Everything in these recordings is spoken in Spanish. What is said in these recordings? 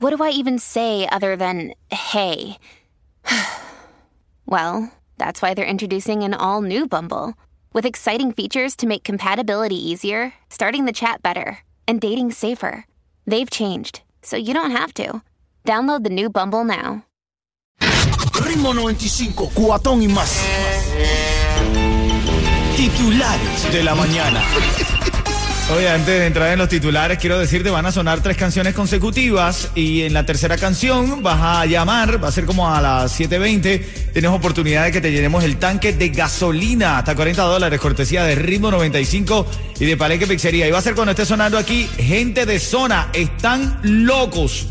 what do I even say other than hey? well, that's why they're introducing an all new Bumble with exciting features to make compatibility easier, starting the chat better, and dating safer. They've changed, so you don't have to. Download the new Bumble now. Ritmo 95, cuatón y más. Titulares de la mañana. Oye, antes de entrar en los titulares, quiero decirte, van a sonar tres canciones consecutivas y en la tercera canción vas a llamar, va a ser como a las 7.20, tienes oportunidad de que te llenemos el tanque de gasolina hasta 40 dólares, cortesía de Ritmo 95 y de Palenque Pizzería. Y va a ser cuando esté sonando aquí, gente de zona, están locos.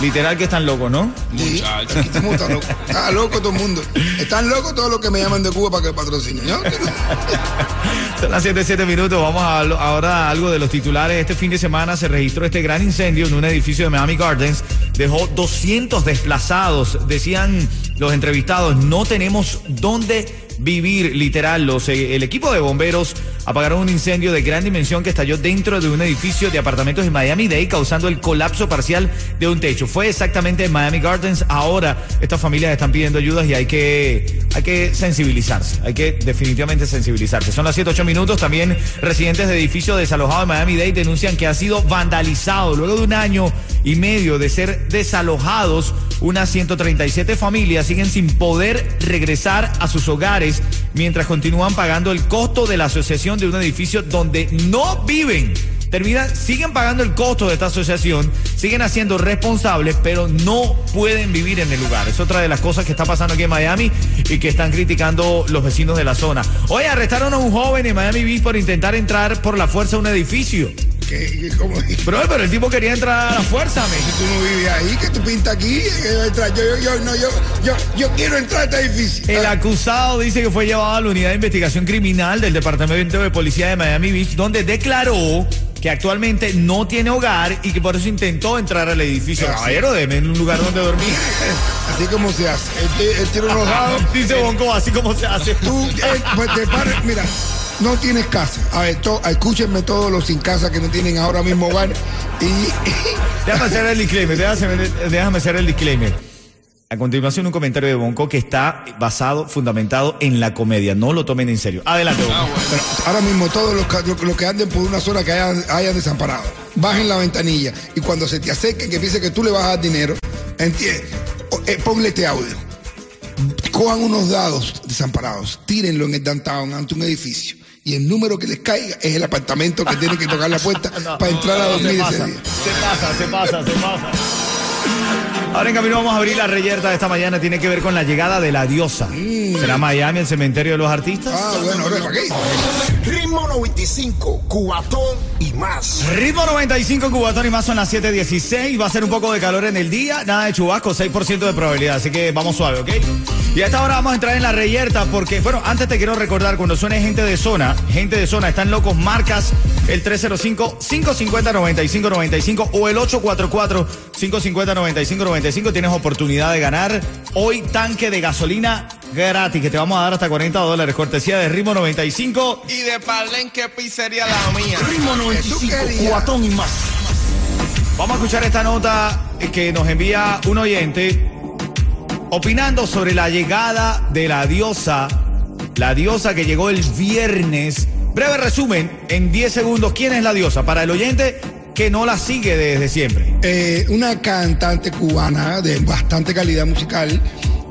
Literal que están locos, ¿no? Sí, aquí estamos, está loco. Está loco todo el mundo. Están locos todos los que me llaman de Cuba para que patrocinen. ¿no? Son las 7, 7 minutos. Vamos a ahora a algo de los titulares. Este fin de semana se registró este gran incendio en un edificio de Miami Gardens. Dejó 200 desplazados. Decían los entrevistados, no tenemos dónde vivir, literal. Los, eh, el equipo de bomberos apagaron un incendio de gran dimensión que estalló dentro de un edificio de apartamentos en Miami-Dade, causando el colapso parcial de un techo. Fue exactamente en Miami Gardens. Ahora estas familias están pidiendo ayudas y hay que, hay que sensibilizarse. Hay que definitivamente sensibilizarse. Son las 7, 8 minutos. También residentes de edificios desalojados en Miami-Dade denuncian que ha sido vandalizado luego de un año y medio de ser desalojados. Unas 137 familias siguen sin poder regresar a sus hogares mientras continúan pagando el costo de la asociación de un edificio donde no viven. Terminan, siguen pagando el costo de esta asociación, siguen haciendo responsables, pero no pueden vivir en el lugar. Es otra de las cosas que está pasando aquí en Miami y que están criticando los vecinos de la zona. Hoy arrestaron a un joven en Miami Beach por intentar entrar por la fuerza a un edificio. Bro, pero el tipo quería entrar a la fuerza, me. tú no vives ahí, que tú pintas aquí, entrar. Yo, yo, yo, no, yo, yo, yo quiero entrar a este edificio. El acusado dice que fue llevado a la unidad de investigación criminal del Departamento de Policía de Miami Beach, donde declaró que actualmente no tiene hogar y que por eso intentó entrar al edificio. Caballero, deme un lugar donde dormir. Así como se hace. Él tiene unos dados. Dice Bonco, así como se hace. Tú, eh, pues te pares, mira, no tienes casa. A ver, to- escúchenme todos los sin casa que no tienen ahora mismo hogar. Y, Déjame hacer el disclaimer, déjame, déjame hacer el disclaimer. A continuación un comentario de Bonco que está basado, fundamentado en la comedia. No lo tomen en serio. Adelante, Bonco. pero ahora mismo todos los, que- los que anden por una zona que hayan, hayan desamparado, bajen la ventanilla y cuando se te acerquen que piense que tú le vas a dar dinero, entiende, eh, ponle este audio. Cojan unos dados desamparados, tírenlo en el downtown ante un edificio. Y el número que les caiga es el apartamento que tienen que tocar la puerta para entrar a No, dormir se ese pasa, día. se pasa, se pasa, se pasa. Ahora en camino vamos a abrir la reyerta de esta mañana. Tiene que ver con la llegada de la diosa. ¿Será Miami el cementerio de los artistas? Ah, bueno, ahora ¿para qué? Ritmo 95, cuatón y más. Ritmo 95 Cubatón y más son las 7.16. Va a ser un poco de calor en el día. Nada de chubasco, 6% de probabilidad. Así que vamos suave, ¿ok? Y a esta hora vamos a entrar en la reyerta porque, bueno, antes te quiero recordar, cuando suene gente de zona, gente de zona, están locos, marcas el 305-550-9595 o el 844-550-9595. Tienes oportunidad de ganar hoy tanque de gasolina gratis que te vamos a dar hasta 40 dólares. Cortesía de Ritmo 95. Y de Palenque Pizzería la mía. Ritmo 95, querías? cuatón y más. Vamos a escuchar esta nota que nos envía un oyente opinando sobre la llegada de la diosa, la diosa que llegó el viernes. Breve resumen, en 10 segundos, ¿quién es la diosa? Para el oyente que no la sigue desde siempre. Eh, una cantante cubana de bastante calidad musical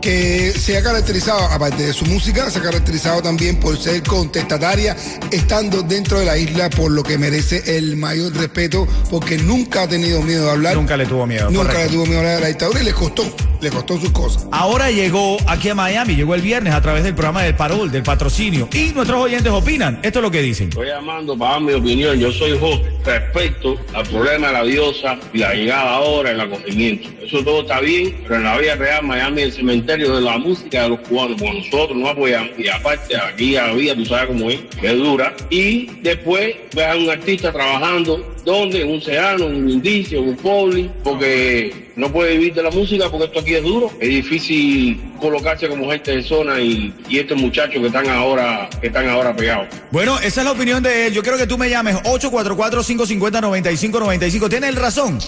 que se ha caracterizado, aparte de su música, se ha caracterizado también por ser contestataria, estando dentro de la isla, por lo que merece el mayor respeto, porque nunca ha tenido miedo de hablar. Nunca le tuvo miedo. Nunca correcto. le tuvo miedo a hablar de la dictadura y le costó, le costó sus cosas. Ahora llegó aquí a Miami, llegó el viernes a través del programa del Parol, del patrocinio. Y nuestros oyentes opinan. Esto es lo que dicen. Estoy llamando para dar mi opinión. Yo soy José respecto al problema de la diosa y la llegada ahora, el acogimiento. Eso todo está bien, pero en la vida real Miami es el cementerio de la música de los cubanos, porque nosotros no apoyamos. Y aparte, aquí vida, tú sabes cómo es, que dura. Y después ves a un artista trabajando, donde un serrano, un indicio, un poli, porque no puede vivir de la música, porque esto aquí es duro. Es difícil colocarse como gente de zona y, estos muchachos que están ahora, que están ahora pegados. Bueno, esa es la opinión de él. Yo quiero que tú me llames 844-550-9595. Tiene razón.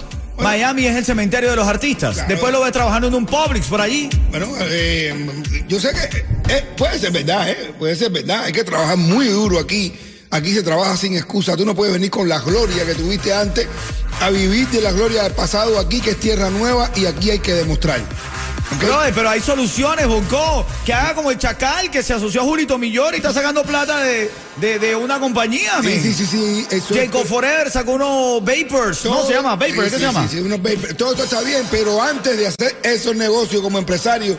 Miami es el cementerio de los artistas. Claro. Después lo ves trabajando en un Publix por allí. Bueno, eh, yo sé que eh, puede ser verdad, eh, puede ser verdad. Hay que trabajar muy duro aquí. Aquí se trabaja sin excusa. Tú no puedes venir con la gloria que tuviste antes a vivir de la gloria del pasado aquí, que es tierra nueva, y aquí hay que demostrar. Brother, pero hay soluciones, Bonco. Que haga como el Chacal, que se asoció a Julito Millón y está sacando plata de, de, de una compañía, Sí, sí, sí, sí. Eso es- Jacob Forever sacó unos Vapors. No, Todo- se llama Vapor. sí, ¿Qué sí, se llama? sí, sí, unos vapor. Todo esto está bien, pero antes de hacer esos negocios como empresarios,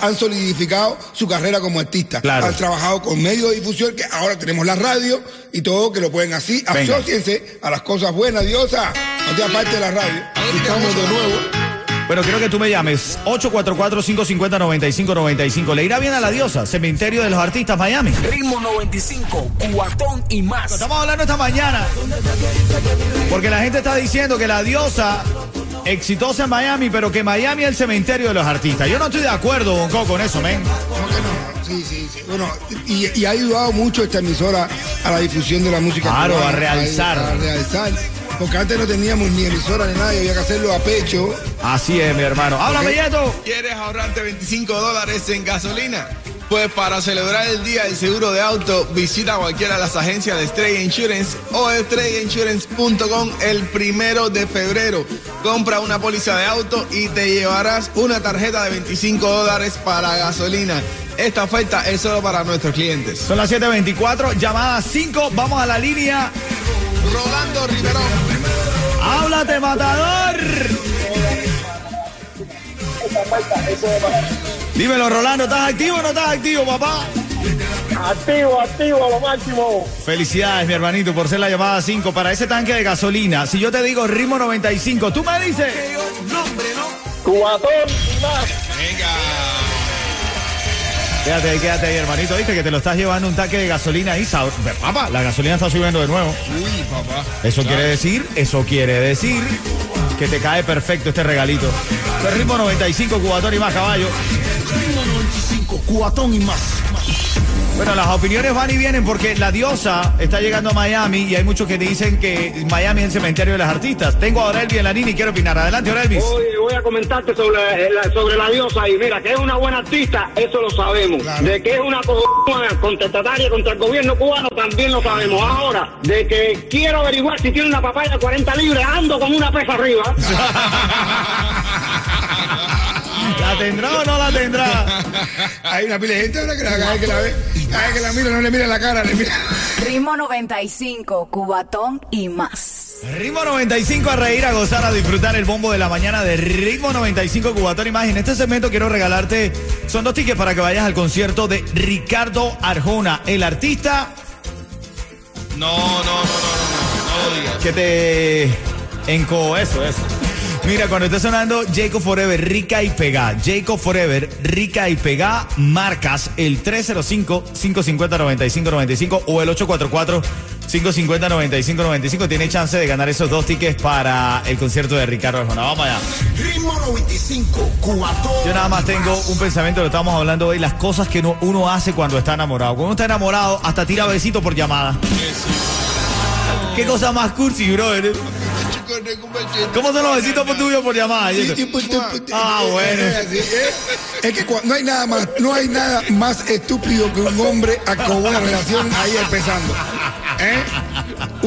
han solidificado su carrera como artista. Claro. Han trabajado con medios de difusión, que ahora tenemos la radio y todo, que lo pueden así. Venga. Asociense a las cosas buenas, diosa. No te aparte de la radio. Y Estamos de nuevo. Bueno, quiero que tú me llames 844-550-9595. Le irá bien a la diosa, cementerio de los artistas Miami. Ritmo 95, cuatón y más. Estamos hablando esta mañana porque la gente está diciendo que la diosa exitosa en Miami, pero que Miami es el cementerio de los artistas. Yo no estoy de acuerdo, Bonco, con eso, men. ¿Cómo que no? Sí, sí, sí. Bueno, y, y ha ayudado mucho esta emisora a la difusión de la música. Claro, cubana, a realzar. A, realzar. Porque antes no teníamos ni emisora ni nada, y había que hacerlo a pecho. Así es, mi hermano. Háblame, Yeto. ¿Quieres ahorrarte 25 dólares en gasolina? Pues para celebrar el Día del Seguro de Auto, visita cualquiera de las agencias de Estrella Insurance o estrellainsurance.com el primero de febrero. Compra una póliza de auto y te llevarás una tarjeta de 25 dólares para gasolina. Esta oferta es solo para nuestros clientes. Son las 7.24, llamada 5. Vamos a la línea. Rolando Riverón. ¡Háblate, matador! Dímelo, Rolando, ¿estás activo o no estás activo, papá? Activo, activo, lo máximo. Felicidades, mi hermanito, por ser la llamada 5 para ese tanque de gasolina. Si yo te digo ritmo 95, tú me dices. Cubatón y más. Quédate ahí, quédate ahí, hermanito. Viste que te lo estás llevando un tanque de gasolina ahí. Papá, la gasolina está subiendo de nuevo. Uy, papá. Eso quiere decir, eso quiere decir que te cae perfecto este regalito. El ritmo 95, cubatón y más caballo. Ritmo 95, cuatón y más. Bueno, las opiniones van y vienen porque la diosa está llegando a Miami y hay muchos que dicen que Miami es el cementerio de las artistas. Tengo a Orelvi en la línea y quiero opinar. Adelante. Oye, voy a comentarte sobre la, sobre la diosa y mira, que es una buena artista, eso lo sabemos. Claro. De que es una co- contestataria contra el gobierno cubano, también lo sabemos. Ahora, de que quiero averiguar si tiene una papaya de 40 libras, ando con una pesa arriba. ¿La tendrá o no la tendrá? Hay una pila de gente ahora que la, cada vez que la ve, cada vez que la mira, no le mira la cara, le mira. Ritmo 95, Cubatón y más. Ritmo 95 a reír, a gozar, a disfrutar el bombo de la mañana de Ritmo 95 Cubatón y más. Y en este segmento quiero regalarte, son dos tickets para que vayas al concierto de Ricardo Arjona, el artista No, no, no, no, no, no, no lo digas. que te enco eso, eso. Mira, cuando esté sonando Jacob Forever, Rica y Pegá. Jacob Forever, Rica y Pegá, marcas el 305-550-9595 o el 844-550-9595. Tiene chance de ganar esos dos tickets para el concierto de Ricardo Arjona. Vamos allá. Ritmo 95, cuatón. Yo nada más tengo un pensamiento, lo estamos hablando hoy, las cosas que uno hace cuando está enamorado. Cuando uno está enamorado, hasta tira besito por llamada. ¿Qué cosa más cursi, brother? ¿Cómo son los besitos por tuyo por llamada? Y eso. Ah, bueno. Es que cua- no hay nada más, no hay nada más estúpido que un hombre con una relación ahí empezando. ¿Eh?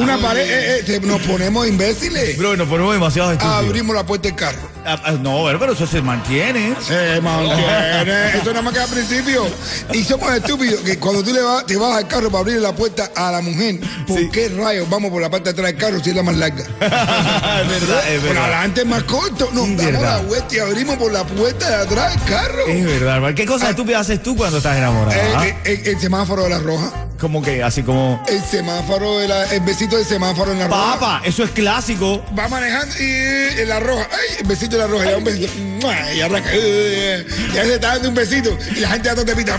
Una pared, eh, eh, nos ponemos imbéciles. Bro, nos ponemos demasiado estúpidos. Abrimos la puerta del carro. Ah, ah, no, pero eso se mantiene. Se mantiene. Eso nada más que al principio. Y somos estúpidos que cuando tú le vas, te vas al carro para abrir la puerta a la mujer, ¿por Sí. qué rayos vamos por la parte de atrás del carro si es la más larga? es verdad, es Por adelante es más corto. Nos Es damos verdad. la vuelta y abrimos por la puerta de atrás del carro. Es verdad. ¿Qué cosas estúpidas haces tú cuando estás enamorado? Ah? eh, eh, el semáforo de la roja. Como que así como. El semáforo de la, el besito del semáforo en la roja. Papa, eso es clásico. Va manejando y en la roja. Ay, el besito de la roja. Y da un. Y arranca. eh, Ya se está dando un besito. Y la gente atrás te pita.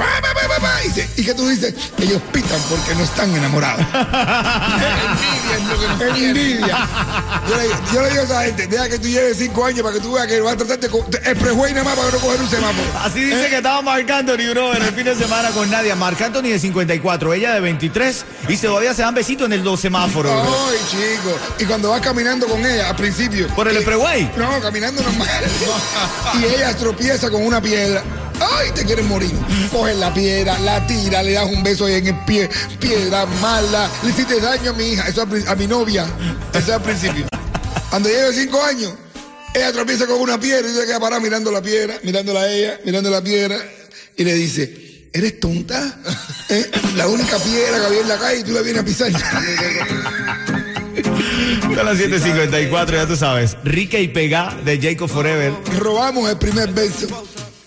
Y, dice, ¿Y qué tú dices? Ellos pitan porque no están enamorados. envidia es lo que nos envidia. Yo le, yo le digo a esa gente, deja que tú lleves cinco años para que tú veas que va a tratar de co- el prejuez nada más para no coger un semáforo. Así dice que estaba Marc Anthony, bro, en el fin de semana con Nadia. Marc Anthony de 54, ella de 23. Y todavía se dan besitos en el dos semáforos. Ay, chico. Y cuando vas caminando con ella, al principio. Por el freeway. No, caminando normal. y ella tropieza con una piedra. Ay, te quieres morir. Coges la piedra, la tira, le das un beso ahí en el pie. Piedra mala. Le hiciste daño a mi hija, eso pri- a mi novia. Eso es al principio. Cuando lleve cinco años, ella tropieza con una piedra y se queda parada mirando la piedra, mirándola a ella, mirando la piedra. Y le dice, ¿eres tonta? ¿Eh? La única piedra que había en la calle y tú la vienes a pisar. Son las 7.54, ya tú sabes. Rica y Pega de Jacob Forever. robamos el primer beso.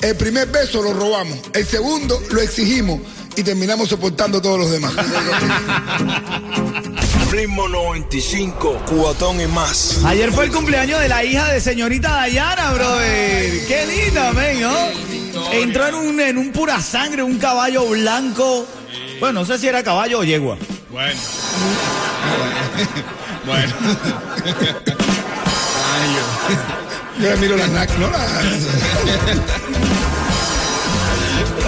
El primer beso lo robamos. El segundo lo exigimos y terminamos soportando todos los demás. Ritmo 95, cuatón y más. Ayer fue el cumpleaños de la hija de señorita Dayana, brother. Qué linda, men, ¿no? Entró en un, en un pura sangre, un caballo blanco. Bueno, no sé si era caballo o yegua. Bueno. bueno. Ay, yo. Yo le miro las nac, ¿no? La-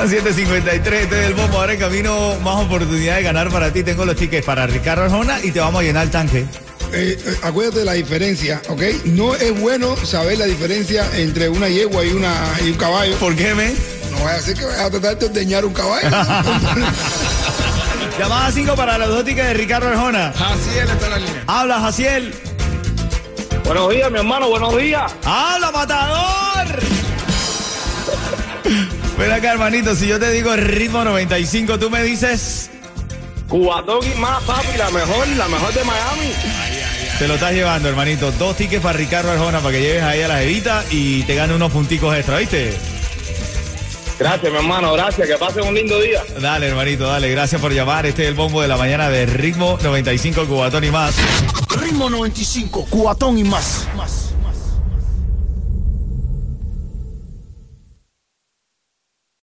Las 7.53, este es el bombo. Ahora en camino, más oportunidad de ganar para ti. Tengo los tickets para Ricardo Arjona y te vamos a llenar el tanque. Eh, eh, acuérdate de la diferencia, ¿ok? No es bueno saber la diferencia entre una yegua y, una, y un caballo. ¿Por qué, men? No vaya a ser que vayas a tratar de ordeñar un caballo. Llamada 5 para dos tickets de Ricardo Arjona. Jaciel está en la línea. Habla, Jaciel. Buenos días, mi hermano, buenos días. ¡Habla, matador! Ven acá, hermanito, si yo te digo ritmo 95, tú me dices, Cubatón y más, papi, la mejor, la mejor de Miami. Te lo estás llevando, hermanito. Dos tickets para Ricardo Arjona para que lleves ahí a la jevita y te gane unos punticos extra, ¿viste? Gracias, mi hermano, gracias. Que pasen un lindo día. Dale, hermanito, dale. Gracias por llamar. Este es el bombo de la mañana de ritmo 95 Cubatón y más. Ritmo 95, cuatón y más. más.